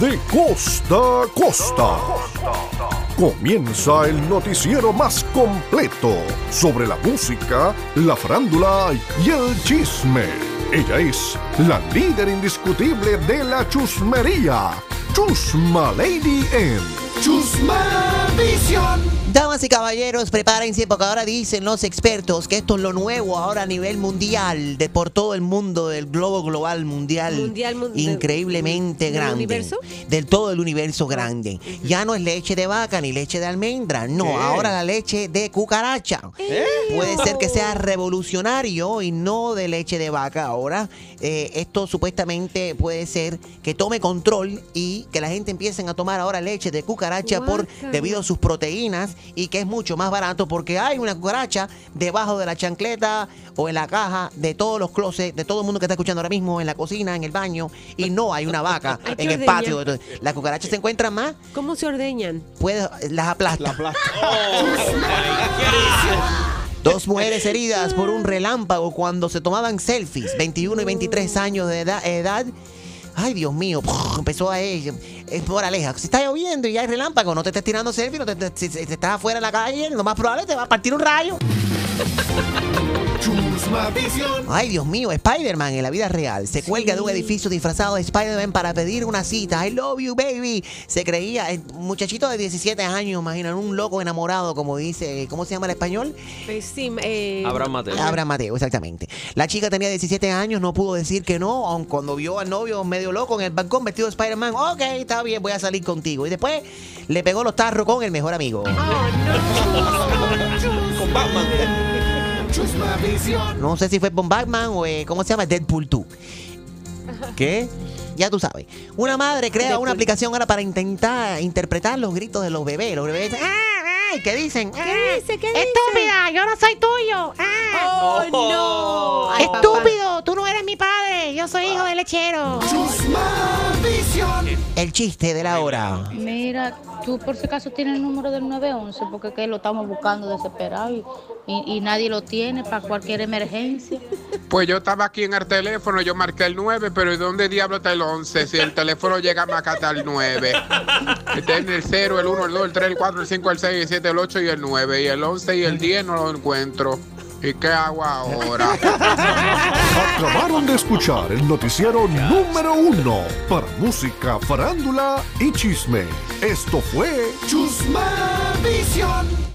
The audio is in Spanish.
de costa a costa. Comienza el noticiero más completo sobre la música, la farándula y el chisme. Ella es la líder indiscutible de la chusmería, Chusma Lady en Chusma Visión. Damas y caballeros, prepárense porque ahora dicen los expertos que esto es lo nuevo ahora a nivel mundial, de por todo el mundo, del globo global mundial, Mundial, mun- increíblemente ¿del grande. universo? Del todo el universo grande. Ya no es leche de vaca ni leche de almendra, no, ¿Qué? ahora la leche de cucaracha. Puede ser que sea revolucionario y no de leche de vaca ahora. Eh, esto supuestamente puede ser que tome control y que la gente empiecen a tomar ahora leche de cucaracha por Guácala. debido a sus proteínas y que es mucho más barato porque hay una cucaracha debajo de la chancleta o en la caja de todos los closets, de todo el mundo que está escuchando ahora mismo, en la cocina, en el baño, y no hay una vaca en el patio. Las cucarachas se encuentran más, ¿Cómo se ordeñan? puede, las aplasta. La plata. Dos mujeres heridas por un relámpago cuando se tomaban selfies, 21 y 23 años de edad. edad. Ay, Dios mío, empezó a ella. Es por aleja. Si está lloviendo y hay relámpago, no te estés tirando selfie, no te, estás afuera en la calle, lo más probable es te va a partir un rayo. Chusma Visión. Ay, Dios mío, Spider-Man en la vida real se cuelga de un edificio disfrazado de Spider-Man para pedir una cita. I love you, baby. Se creía, el muchachito de 17 años, imaginan, un loco enamorado, como dice, ¿cómo se llama el español? Pues sí, eh, Abraham Mateo. Abraham Mateo, exactamente. La chica tenía 17 años, no pudo decir que no, aun cuando vio al novio medio loco en el balcón vestido de Spider-Man. Ok, está bien, voy a salir contigo. Y después le pegó los tarros con el mejor amigo. Con Batman. Chusma Visión. No sé si fue con Batman o, eh, ¿cómo se llama? Deadpool 2. ¿Qué? Ya tú sabes. Una madre crea Deadpool. una aplicación ahora para intentar interpretar los gritos de los bebés. Los bebés dicen, ¡ah, ay! ¿Qué dicen? ¿Qué "Ah, dice? ¿Qué dice? ¡Estúpida! ¡Yo no soy tuyo! ¡Ah! ¡Oh, no! Ay, papá. ¡Estúpido! ¡Tú no eres mi padre! ¡Yo soy hijo de lechero! Chusma. El chiste de la hora. Mira, tú por si acaso tienes el número del 911, porque que lo estamos buscando desesperado y, y- y nadie lo tiene para cualquier emergencia. Pues yo estaba aquí en el teléfono, yo marqué el 9, pero ¿y dónde diablo está el 11? Si el teléfono llega más acá hasta el 9. Está en el 0, el 1, el 2, el 3, el 4, el 5, el 6, el 7, el 8 y el 9. Y el 11 y el 10 no lo encuentro. ¿Y qué hago ahora? Acabaron de escuchar el noticiero número uno para música, farándula y chisme. Esto fue Chusma Visión.